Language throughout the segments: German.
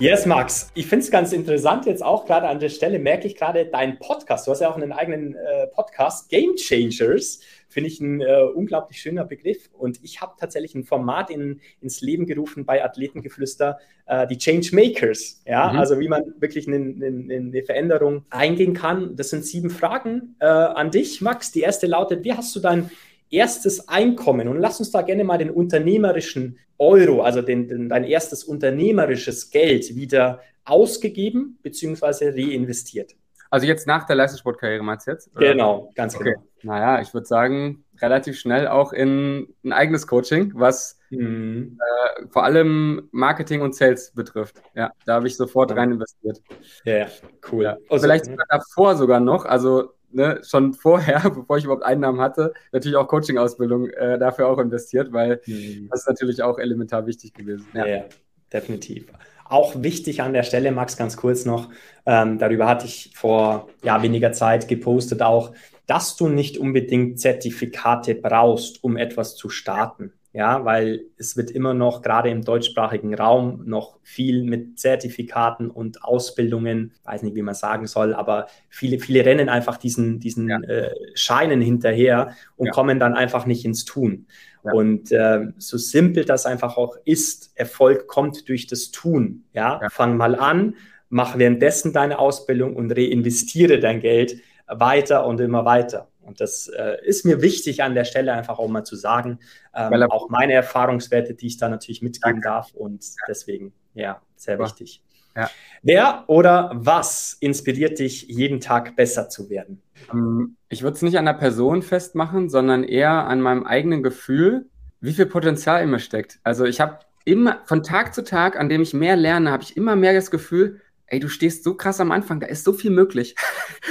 Yes, Max. Ich finde es ganz interessant jetzt auch gerade an der Stelle, merke ich gerade deinen Podcast. Du hast ja auch einen eigenen äh, Podcast, Game Changers. Finde ich ein äh, unglaublich schöner Begriff. Und ich habe tatsächlich ein Format in, ins Leben gerufen bei Athletengeflüster, äh, die Change Makers. Ja, mhm. also wie man wirklich eine, eine, eine, Veränderung eingehen kann. Das sind sieben Fragen äh, an dich, Max. Die erste lautet: Wie hast du dein erstes Einkommen und lass uns da gerne mal den unternehmerischen Euro, also den, den, dein erstes unternehmerisches Geld wieder ausgegeben bzw. reinvestiert. Also jetzt nach der Leistungssportkarriere meinst du jetzt? Oder? Genau, ganz okay. genau. Naja, ich würde sagen, relativ schnell auch in ein eigenes Coaching, was mhm. äh, vor allem Marketing und Sales betrifft. Ja, da habe ich sofort rein investiert. Ja, cool. Ja. Also, Vielleicht sogar davor sogar noch, also ne, schon vorher, bevor ich überhaupt Einnahmen hatte, natürlich auch Coaching-Ausbildung äh, dafür auch investiert, weil mhm. das ist natürlich auch elementar wichtig gewesen. Ja, ja definitiv. Auch wichtig an der Stelle, Max, ganz kurz noch, ähm, darüber hatte ich vor ja, weniger Zeit gepostet auch, dass du nicht unbedingt Zertifikate brauchst, um etwas zu starten ja, weil es wird immer noch, gerade im deutschsprachigen Raum, noch viel mit Zertifikaten und Ausbildungen, weiß nicht, wie man sagen soll, aber viele, viele rennen einfach diesen, diesen ja. äh, Scheinen hinterher und ja. kommen dann einfach nicht ins Tun. Ja. Und äh, so simpel das einfach auch ist, Erfolg kommt durch das Tun. Ja, fang mal an, mach währenddessen deine Ausbildung und reinvestiere dein Geld weiter und immer weiter. Und das äh, ist mir wichtig an der Stelle einfach auch mal zu sagen. Ähm, auch meine Erfahrungswerte, die ich da natürlich mitgeben darf. Und deswegen, ja, sehr wichtig. Ja. Wer oder was inspiriert dich, jeden Tag besser zu werden? Ähm, ich würde es nicht an der Person festmachen, sondern eher an meinem eigenen Gefühl, wie viel Potenzial in mir steckt. Also ich habe immer, von Tag zu Tag, an dem ich mehr lerne, habe ich immer mehr das Gefühl, ey, du stehst so krass am Anfang, da ist so viel möglich.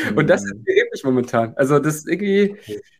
Mhm. Und das ist wirklich momentan. Also das ist irgendwie,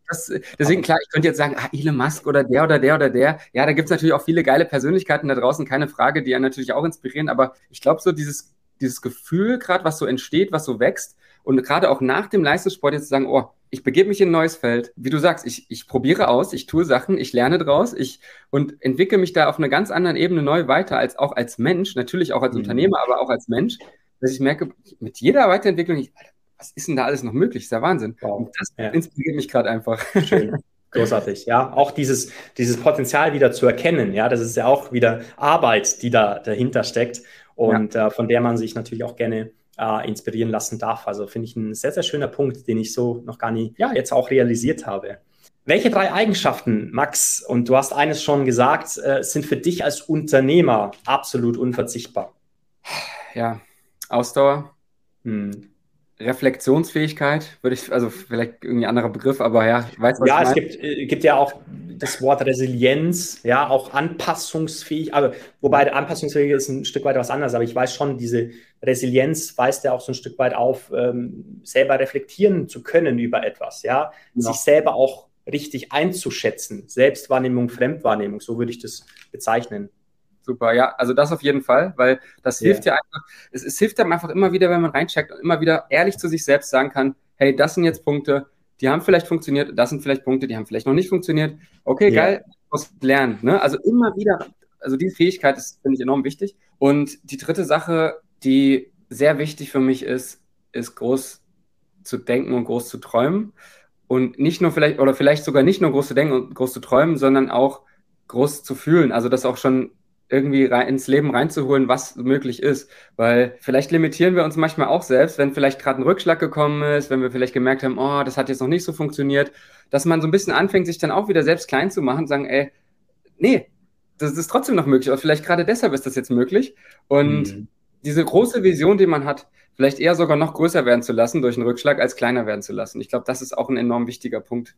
das, deswegen klar, ich könnte jetzt sagen, ah, Elon Musk oder der oder der oder der. Ja, da gibt es natürlich auch viele geile Persönlichkeiten da draußen, keine Frage, die ja natürlich auch inspirieren. Aber ich glaube so dieses, dieses Gefühl gerade, was so entsteht, was so wächst und gerade auch nach dem Leistungssport jetzt zu sagen, oh, ich begebe mich in ein neues Feld. Wie du sagst, ich, ich probiere aus, ich tue Sachen, ich lerne draus ich, und entwickle mich da auf einer ganz anderen Ebene neu weiter, als auch als Mensch, natürlich auch als mhm. Unternehmer, aber auch als Mensch dass ich merke, mit jeder Weiterentwicklung, ich, Alter, was ist denn da alles noch möglich? Das ist ja Wahnsinn. Wow. Und das ja. inspiriert mich gerade einfach. Schön. Großartig, ja. Auch dieses, dieses Potenzial wieder zu erkennen, ja, das ist ja auch wieder Arbeit, die da dahinter steckt und ja. äh, von der man sich natürlich auch gerne äh, inspirieren lassen darf. Also finde ich ein sehr, sehr schöner Punkt, den ich so noch gar nicht, ja, jetzt auch realisiert habe. Welche drei Eigenschaften, Max, und du hast eines schon gesagt, äh, sind für dich als Unternehmer absolut unverzichtbar? Ja, Ausdauer, hm. Reflexionsfähigkeit, würde ich, also vielleicht irgendwie anderer Begriff, aber ja, ich weiß, was Ja, es gibt, äh, gibt ja auch das Wort Resilienz, ja, auch anpassungsfähig, aber wobei anpassungsfähig ist ein Stück weit was anderes, aber ich weiß schon, diese Resilienz weist ja auch so ein Stück weit auf, ähm, selber reflektieren zu können über etwas, ja, ja. sich selber auch richtig einzuschätzen, Selbstwahrnehmung, Fremdwahrnehmung, so würde ich das bezeichnen. Super, ja, also das auf jeden Fall, weil das hilft ja einfach, es, es hilft einem einfach immer wieder, wenn man reincheckt und immer wieder ehrlich zu sich selbst sagen kann, hey, das sind jetzt Punkte, die haben vielleicht funktioniert, das sind vielleicht Punkte, die haben vielleicht noch nicht funktioniert. Okay, ja. geil, muss lernen. Ne? Also immer wieder, also diese Fähigkeit ist, finde ich, enorm wichtig. Und die dritte Sache, die sehr wichtig für mich ist, ist groß zu denken und groß zu träumen. Und nicht nur vielleicht, oder vielleicht sogar nicht nur groß zu denken und groß zu träumen, sondern auch groß zu fühlen. Also das auch schon irgendwie rein, ins Leben reinzuholen, was möglich ist. Weil vielleicht limitieren wir uns manchmal auch selbst, wenn vielleicht gerade ein Rückschlag gekommen ist, wenn wir vielleicht gemerkt haben, oh, das hat jetzt noch nicht so funktioniert, dass man so ein bisschen anfängt, sich dann auch wieder selbst klein zu machen, sagen, ey, nee, das ist trotzdem noch möglich, aber vielleicht gerade deshalb ist das jetzt möglich. Und mhm. diese große Vision, die man hat, vielleicht eher sogar noch größer werden zu lassen durch einen Rückschlag, als kleiner werden zu lassen. Ich glaube, das ist auch ein enorm wichtiger Punkt.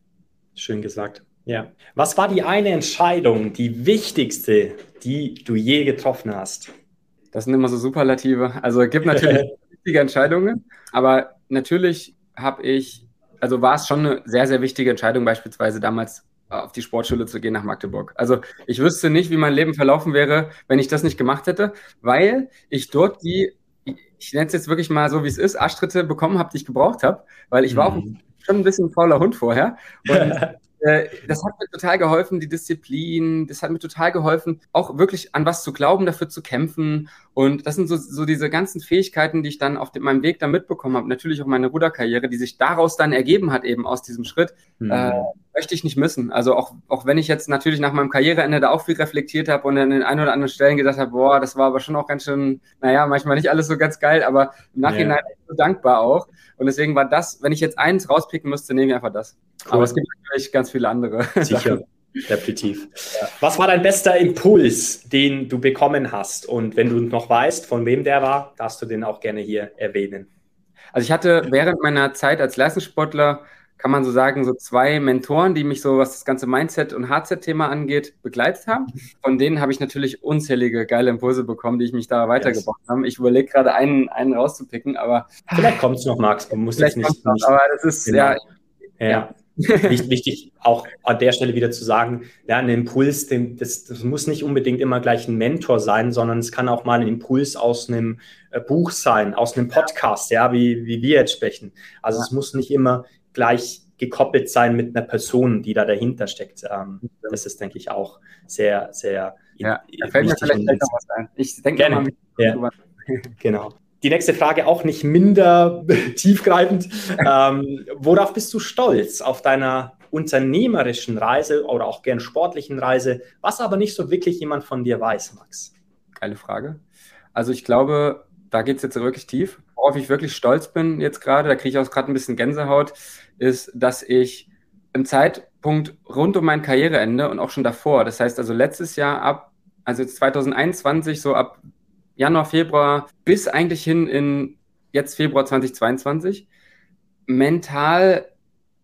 Schön gesagt. Ja. Was war die eine Entscheidung, die wichtigste, die du je getroffen hast? Das sind immer so Superlative. Also es gibt natürlich wichtige Entscheidungen, aber natürlich habe ich, also war es schon eine sehr, sehr wichtige Entscheidung, beispielsweise damals auf die Sportschule zu gehen nach Magdeburg. Also ich wüsste nicht, wie mein Leben verlaufen wäre, wenn ich das nicht gemacht hätte, weil ich dort die, ich nenne es jetzt wirklich mal so, wie es ist, Arschtritte bekommen habe, die ich gebraucht habe, weil ich war auch mhm. Schon ein bisschen fauler Hund vorher. Und äh, das hat mir total geholfen, die Disziplin, das hat mir total geholfen, auch wirklich an was zu glauben, dafür zu kämpfen. Und das sind so, so diese ganzen Fähigkeiten, die ich dann auf dem, meinem Weg da mitbekommen habe. Natürlich auch meine Ruderkarriere, die sich daraus dann ergeben hat, eben aus diesem Schritt, mhm. äh, möchte ich nicht missen. Also auch, auch wenn ich jetzt natürlich nach meinem Karriereende da auch viel reflektiert habe und an den ein oder anderen Stellen gesagt habe, boah, das war aber schon auch ganz schön, naja, manchmal nicht alles so ganz geil, aber im Nachhinein ja. so dankbar auch. Und deswegen war das, wenn ich jetzt eins rauspicken müsste, nehme ich einfach das. Cool. Aber es gibt natürlich ganz viele andere. Sicher. Definitiv. Ja. Was war dein bester Impuls, den du bekommen hast? Und wenn du noch weißt, von wem der war, darfst du den auch gerne hier erwähnen. Also ich hatte während meiner Zeit als Leistungssportler, kann man so sagen, so zwei Mentoren, die mich so, was das ganze Mindset- und Hardset-Thema angeht, begleitet haben. Von denen habe ich natürlich unzählige geile Impulse bekommen, die ich mich da weitergebracht yes. habe. Ich überlege gerade einen, einen rauszupicken, aber. Vielleicht kommt es noch, Max. Du musst jetzt nicht, noch, nicht. Aber das ist, genau. ja. ja. ja. Wichtig auch an der Stelle wieder zu sagen, ja, ein Impuls, den, das, das, muss nicht unbedingt immer gleich ein Mentor sein, sondern es kann auch mal ein Impuls aus einem äh, Buch sein, aus einem Podcast, ja, wie, wie wir jetzt sprechen. Also ja. es muss nicht immer gleich gekoppelt sein mit einer Person, die da dahinter steckt. Ähm, das ist, denke ich, auch sehr, sehr ja, da fällt mir vielleicht noch was ein. Ich denke gerne. mal ja. Genau. Die nächste Frage auch nicht minder tiefgreifend. ähm, worauf bist du stolz auf deiner unternehmerischen Reise oder auch gern sportlichen Reise, was aber nicht so wirklich jemand von dir weiß, Max? Geile Frage. Also ich glaube, da geht es jetzt wirklich tief. Worauf ich wirklich stolz bin jetzt gerade, da kriege ich auch gerade ein bisschen Gänsehaut, ist, dass ich im Zeitpunkt rund um mein Karriereende und auch schon davor, das heißt also letztes Jahr ab, also jetzt 2021, so ab Januar, Februar bis eigentlich hin in jetzt Februar 2022 mental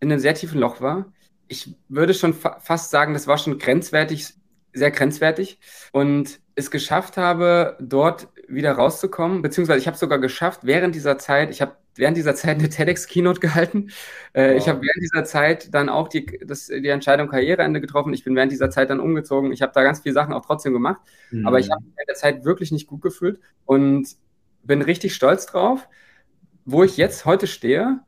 in einem sehr tiefen Loch war. Ich würde schon fa fast sagen, das war schon grenzwertig, sehr grenzwertig und es geschafft habe, dort wieder rauszukommen, beziehungsweise ich habe sogar geschafft, während dieser Zeit, ich habe während dieser Zeit eine TEDx-Keynote gehalten. Äh, wow. Ich habe während dieser Zeit dann auch die, das, die Entscheidung Karriereende getroffen. Ich bin während dieser Zeit dann umgezogen. Ich habe da ganz viele Sachen auch trotzdem gemacht. Mhm. Aber ich habe in der Zeit wirklich nicht gut gefühlt und bin richtig stolz drauf, wo ich jetzt heute stehe,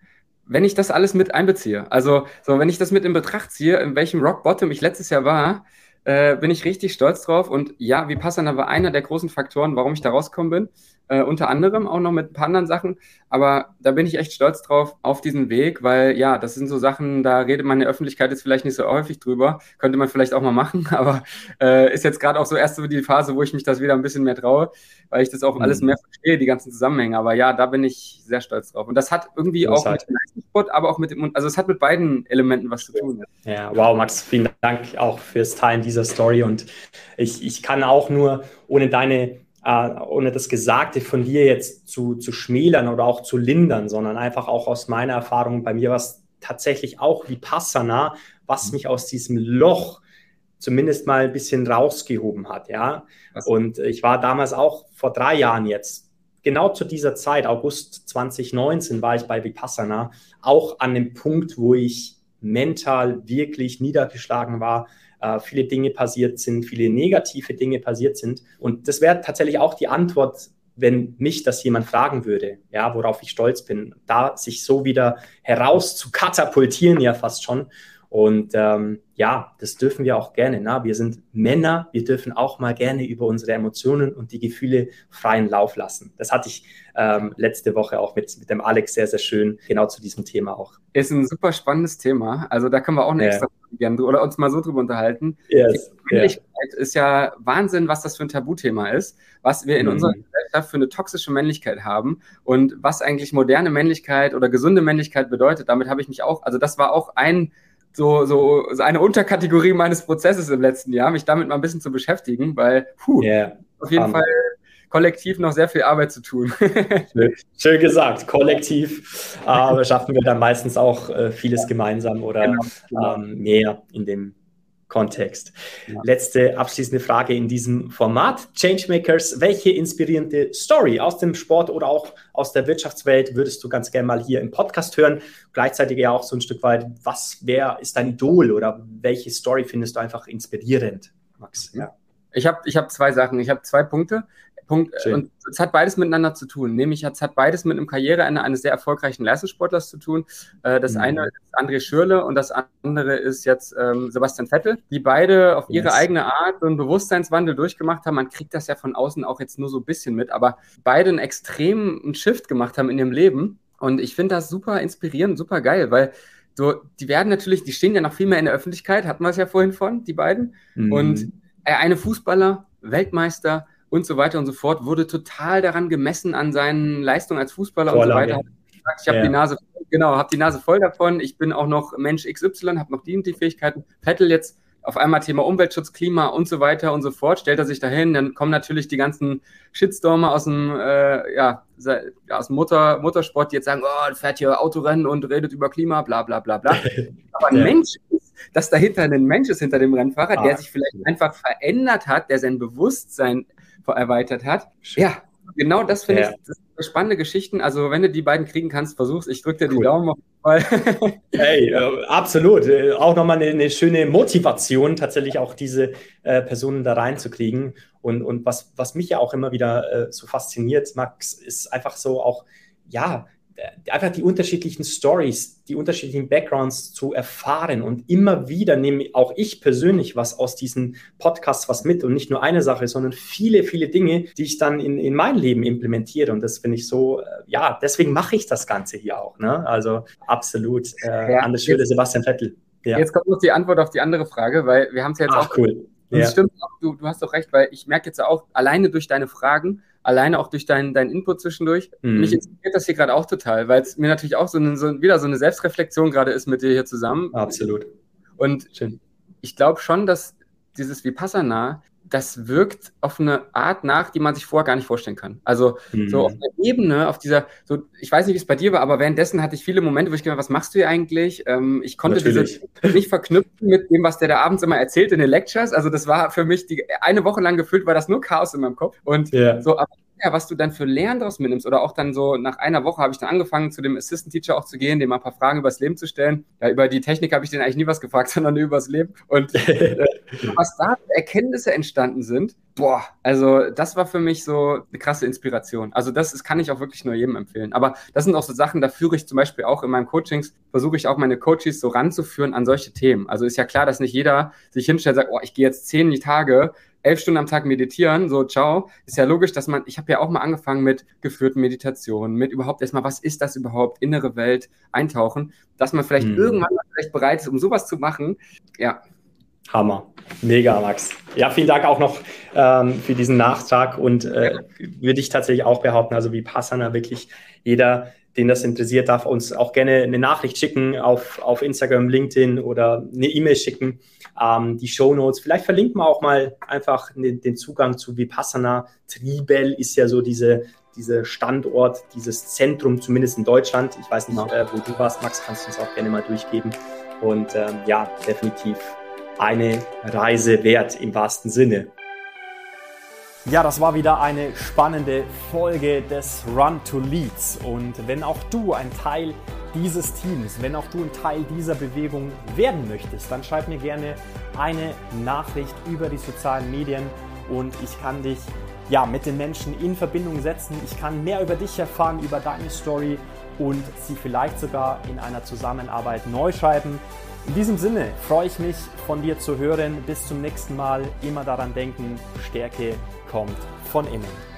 wenn ich das alles mit einbeziehe. Also, so, wenn ich das mit in Betracht ziehe, in welchem Rock Bottom ich letztes Jahr war, äh, bin ich richtig stolz drauf. Und ja, wie Vipassana war einer der großen Faktoren, warum ich da rausgekommen bin. Äh, unter anderem auch noch mit ein paar anderen Sachen. Aber da bin ich echt stolz drauf auf diesen Weg, weil ja, das sind so Sachen, da redet man in der Öffentlichkeit jetzt vielleicht nicht so häufig drüber. Könnte man vielleicht auch mal machen, aber äh, ist jetzt gerade auch so erst so die Phase, wo ich mich das wieder ein bisschen mehr traue, weil ich das auch mhm. alles mehr verstehe, die ganzen Zusammenhänge. Aber ja, da bin ich sehr stolz drauf. Und das hat irgendwie das auch halt. mit dem Leistungssport, aber auch mit dem, also es hat mit beiden Elementen was zu tun. Ja, wow, Max, vielen Dank auch fürs Teilen dieser Story. Und ich, ich kann auch nur ohne deine äh, ohne das Gesagte von dir jetzt zu, zu schmälern oder auch zu lindern, sondern einfach auch aus meiner Erfahrung, bei mir war es tatsächlich auch wie Passana, was mhm. mich aus diesem Loch zumindest mal ein bisschen rausgehoben hat, ja. Und ich war damals auch vor drei Jahren jetzt, genau zu dieser Zeit, August 2019, war ich bei Vipassana, auch an dem Punkt, wo ich mental wirklich niedergeschlagen war, äh, viele Dinge passiert sind, viele negative Dinge passiert sind. Und das wäre tatsächlich auch die Antwort, wenn mich das jemand fragen würde, ja, worauf ich stolz bin, da sich so wieder heraus zu katapultieren, ja fast schon. Und ähm, ja, das dürfen wir auch gerne. Na? Wir sind Männer, wir dürfen auch mal gerne über unsere Emotionen und die Gefühle freien Lauf lassen. Das hatte ich ähm, letzte Woche auch mit, mit dem Alex sehr, sehr schön, genau zu diesem Thema auch. Ist ein super spannendes Thema. Also da können wir auch eine ja. extra gerne oder uns mal so drüber unterhalten. Yes. Männlichkeit yeah. ist ja Wahnsinn, was das für ein Tabuthema ist, was wir in mhm. unserer Gesellschaft für eine toxische Männlichkeit haben und was eigentlich moderne Männlichkeit oder gesunde Männlichkeit bedeutet. Damit habe ich mich auch, also das war auch ein so, so, so eine Unterkategorie meines Prozesses im letzten Jahr, mich damit mal ein bisschen zu beschäftigen, weil puh, yeah. auf jeden um. Fall kollektiv noch sehr viel Arbeit zu tun. schön, schön, gesagt, kollektiv äh, schaffen wir dann meistens auch äh, vieles gemeinsam oder genau. Ähm, mehr in dem Kontext. Ja. Letzte abschließende Frage in diesem Format. Changemakers, welche inspirierende Story aus dem Sport oder auch aus der Wirtschaftswelt würdest du ganz gerne mal hier im Podcast hören? Gleichzeitig ja auch so ein Stück weit, was, wer ist dein Idol oder welche Story findest du einfach inspirierend, Max? Ja. Ich habe ich hab zwei Sachen. Ich habe zwei Punkte. Punkt. Schön. Und es hat beides miteinander zu tun. Nämlich es hat beides mit einem Karriereende eines sehr erfolgreichen Leistungssportlers zu tun. Äh, das mhm. eine ist André Schürle und das andere ist jetzt ähm, Sebastian Vettel, die beide auf ihre yes. eigene Art so einen Bewusstseinswandel durchgemacht haben. Man kriegt das ja von außen auch jetzt nur so ein bisschen mit, aber beide einen extremen Shift gemacht haben in ihrem Leben. Und ich finde das super inspirierend, super geil, weil so, die werden natürlich, die stehen ja noch viel mehr in der Öffentlichkeit, hatten wir es ja vorhin von, die beiden. Mhm. Und äh, eine Fußballer, Weltmeister und so weiter und so fort, wurde total daran gemessen an seinen Leistungen als Fußballer Vorlage. und so weiter. Ich habe ja. die Nase, genau, habe die Nase voll davon. Ich bin auch noch Mensch XY, habe noch die und die Fähigkeiten. Vettel jetzt auf einmal Thema Umweltschutz, Klima und so weiter und so fort, stellt er sich dahin, dann kommen natürlich die ganzen Shitstormer aus dem, äh, ja, aus dem Motor, Motorsport, die jetzt sagen, oh, fährt hier Autorennen und redet über Klima, bla bla bla bla. Aber ein ja. Mensch ist, dass dahinter ein Mensch ist hinter dem Rennfahrer, ah, der sich vielleicht einfach verändert hat, der sein Bewusstsein erweitert hat. Schön. Ja, genau das finde ja. ich das spannende Geschichten. Also, wenn du die beiden kriegen kannst, versuch's. Ich drücke dir cool. die Daumen auf hey, äh, absolut. Äh, auch nochmal eine, eine, schöne Motivation, tatsächlich auch diese äh, Personen da reinzukriegen. Und, und was, was mich ja auch immer wieder äh, so fasziniert, Max, ist einfach so auch, ja, einfach die unterschiedlichen Stories, die unterschiedlichen Backgrounds zu erfahren und immer wieder nehme auch ich persönlich was aus diesen Podcasts was mit und nicht nur eine Sache, sondern viele, viele Dinge, die ich dann in, in mein Leben implementiere und das finde ich so, äh, ja, deswegen mache ich das Ganze hier auch, ne? also absolut äh, ja, an der Stelle Sebastian Vettel. Ja. Jetzt kommt noch die Antwort auf die andere Frage, weil wir haben es ja jetzt Ach, auch cool. Ja. stimmt, du, du hast doch recht, weil ich merke jetzt auch, alleine durch deine Fragen, alleine auch durch deinen dein Input zwischendurch, mhm. mich inspiriert das hier gerade auch total, weil es mir natürlich auch so, eine, so wieder so eine Selbstreflexion gerade ist mit dir hier zusammen. Absolut. Und Schön. ich glaube schon, dass dieses Vipassana das wirkt auf eine Art nach, die man sich vorher gar nicht vorstellen kann. Also mhm. so auf einer Ebene, auf dieser, so, ich weiß nicht, wie es bei dir war, aber währenddessen hatte ich viele Momente, wo ich gedacht was machst du hier eigentlich? Ähm, ich konnte Natürlich. diese nicht verknüpfen mit dem, was der da abends immer erzählt in den Lectures. Also das war für mich die eine Woche lang gefühlt, war das nur Chaos in meinem Kopf. Und yeah. so, aber ja, was du dann für Lernen daraus mitnimmst oder auch dann so nach einer Woche habe ich dann angefangen, zu dem Assistant Teacher auch zu gehen, dem mal ein paar Fragen über das Leben zu stellen. Ja, über die Technik habe ich den eigentlich nie was gefragt, sondern nur über das Leben. Und äh, was da für Erkenntnisse entstanden sind, boah, also das war für mich so eine krasse Inspiration. Also das ist, kann ich auch wirklich nur jedem empfehlen. Aber das sind auch so Sachen, da führe ich zum Beispiel auch in meinen Coachings, versuche ich auch meine Coaches so ranzuführen an solche Themen. Also ist ja klar, dass nicht jeder sich hinstellt und sagt, oh, ich gehe jetzt zehn Tage elf Stunden am Tag meditieren, so ciao, ist ja logisch, dass man, ich habe ja auch mal angefangen mit geführten Meditationen, mit überhaupt erstmal, was ist das überhaupt, innere Welt eintauchen, dass man vielleicht hm. irgendwann mal vielleicht bereit ist, um sowas zu machen. Ja. Hammer. Mega, Max. Ja, vielen Dank auch noch ähm, für diesen Nachtrag und äh, würde ich tatsächlich auch behaupten, also wie Passana wirklich jeder, den das interessiert, darf uns auch gerne eine Nachricht schicken auf, auf Instagram, LinkedIn oder eine E-Mail schicken ähm, die Show Notes. Vielleicht verlinken wir auch mal einfach den, den Zugang zu Vipassana. Tribel ist ja so diese, diese Standort, dieses Zentrum, zumindest in Deutschland. Ich weiß nicht, äh, wo du warst, Max, kannst du uns auch gerne mal durchgeben. Und ähm, ja, definitiv eine Reise wert im wahrsten Sinne. Ja, das war wieder eine spannende Folge des Run to Leads. Und wenn auch du ein Teil dieses Teams, wenn auch du ein Teil dieser Bewegung werden möchtest, dann schreib mir gerne eine Nachricht über die sozialen Medien und ich kann dich ja, mit den Menschen in Verbindung setzen. Ich kann mehr über dich erfahren, über deine Story und sie vielleicht sogar in einer Zusammenarbeit neu schreiben. In diesem Sinne freue ich mich, von dir zu hören. Bis zum nächsten Mal. Immer daran denken, Stärke kommt von innen.